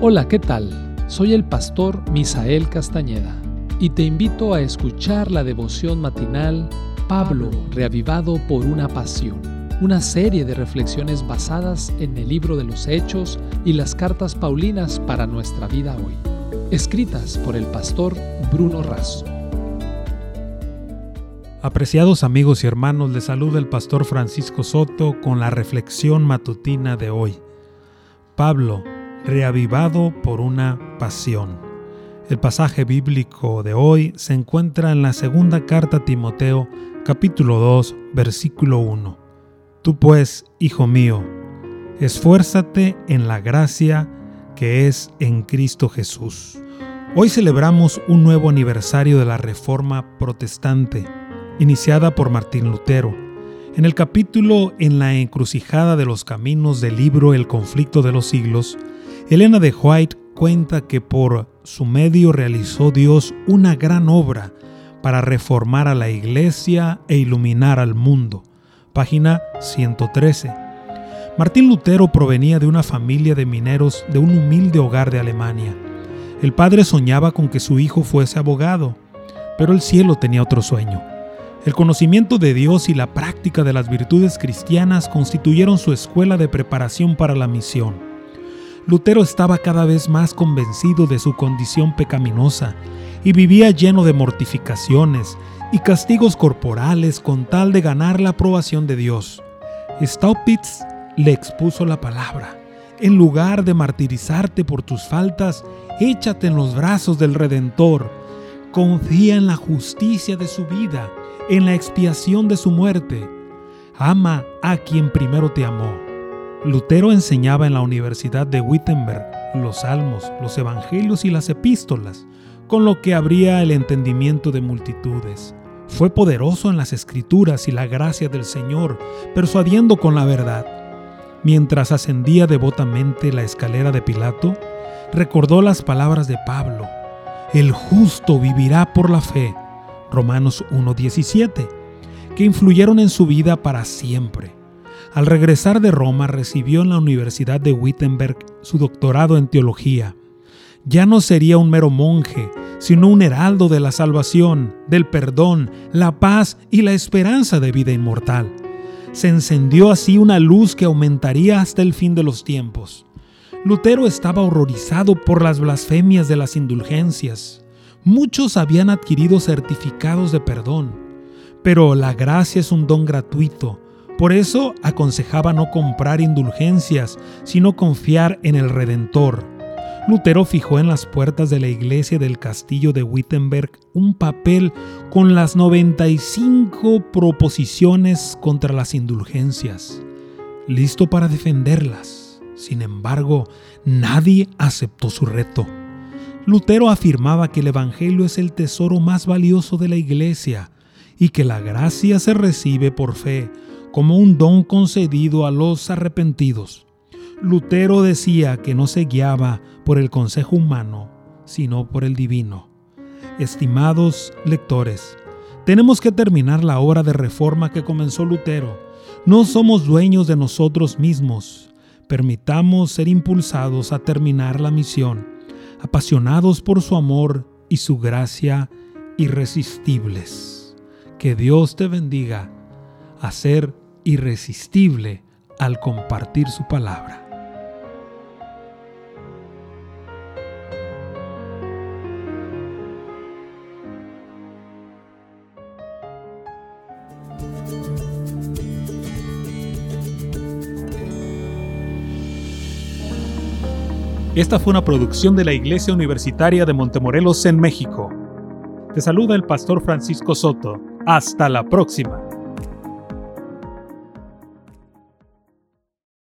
Hola, ¿qué tal? Soy el pastor Misael Castañeda y te invito a escuchar la devoción matinal Pablo, reavivado por una pasión, una serie de reflexiones basadas en el libro de los Hechos y las cartas Paulinas para nuestra vida hoy, escritas por el pastor Bruno Razo. Apreciados amigos y hermanos, les saluda el pastor Francisco Soto con la reflexión matutina de hoy. Pablo, reavivado por una pasión. El pasaje bíblico de hoy se encuentra en la segunda carta a Timoteo, capítulo 2, versículo 1. Tú pues, hijo mío, esfuérzate en la gracia que es en Cristo Jesús. Hoy celebramos un nuevo aniversario de la Reforma Protestante iniciada por Martín Lutero. En el capítulo En la encrucijada de los caminos del libro El conflicto de los siglos, Elena de White cuenta que por su medio realizó Dios una gran obra para reformar a la iglesia e iluminar al mundo. Página 113. Martín Lutero provenía de una familia de mineros de un humilde hogar de Alemania. El padre soñaba con que su hijo fuese abogado, pero el cielo tenía otro sueño el conocimiento de Dios y la práctica de las virtudes cristianas constituyeron su escuela de preparación para la misión. Lutero estaba cada vez más convencido de su condición pecaminosa y vivía lleno de mortificaciones y castigos corporales con tal de ganar la aprobación de Dios. Staupitz le expuso la palabra. En lugar de martirizarte por tus faltas, échate en los brazos del Redentor. Confía en la justicia de su vida en la expiación de su muerte. Ama a quien primero te amó. Lutero enseñaba en la Universidad de Wittenberg los salmos, los evangelios y las epístolas, con lo que abría el entendimiento de multitudes. Fue poderoso en las escrituras y la gracia del Señor, persuadiendo con la verdad. Mientras ascendía devotamente la escalera de Pilato, recordó las palabras de Pablo, El justo vivirá por la fe. Romanos 1.17, que influyeron en su vida para siempre. Al regresar de Roma recibió en la Universidad de Wittenberg su doctorado en teología. Ya no sería un mero monje, sino un heraldo de la salvación, del perdón, la paz y la esperanza de vida inmortal. Se encendió así una luz que aumentaría hasta el fin de los tiempos. Lutero estaba horrorizado por las blasfemias de las indulgencias, Muchos habían adquirido certificados de perdón, pero la gracia es un don gratuito. Por eso aconsejaba no comprar indulgencias, sino confiar en el Redentor. Lutero fijó en las puertas de la iglesia del castillo de Wittenberg un papel con las 95 proposiciones contra las indulgencias, listo para defenderlas. Sin embargo, nadie aceptó su reto. Lutero afirmaba que el Evangelio es el tesoro más valioso de la Iglesia y que la gracia se recibe por fe como un don concedido a los arrepentidos. Lutero decía que no se guiaba por el consejo humano, sino por el divino. Estimados lectores, tenemos que terminar la obra de reforma que comenzó Lutero. No somos dueños de nosotros mismos. Permitamos ser impulsados a terminar la misión apasionados por su amor y su gracia irresistibles. Que Dios te bendiga a irresistible al compartir su palabra. Esta fue una producción de la Iglesia Universitaria de Montemorelos en México. Te saluda el pastor Francisco Soto. Hasta la próxima.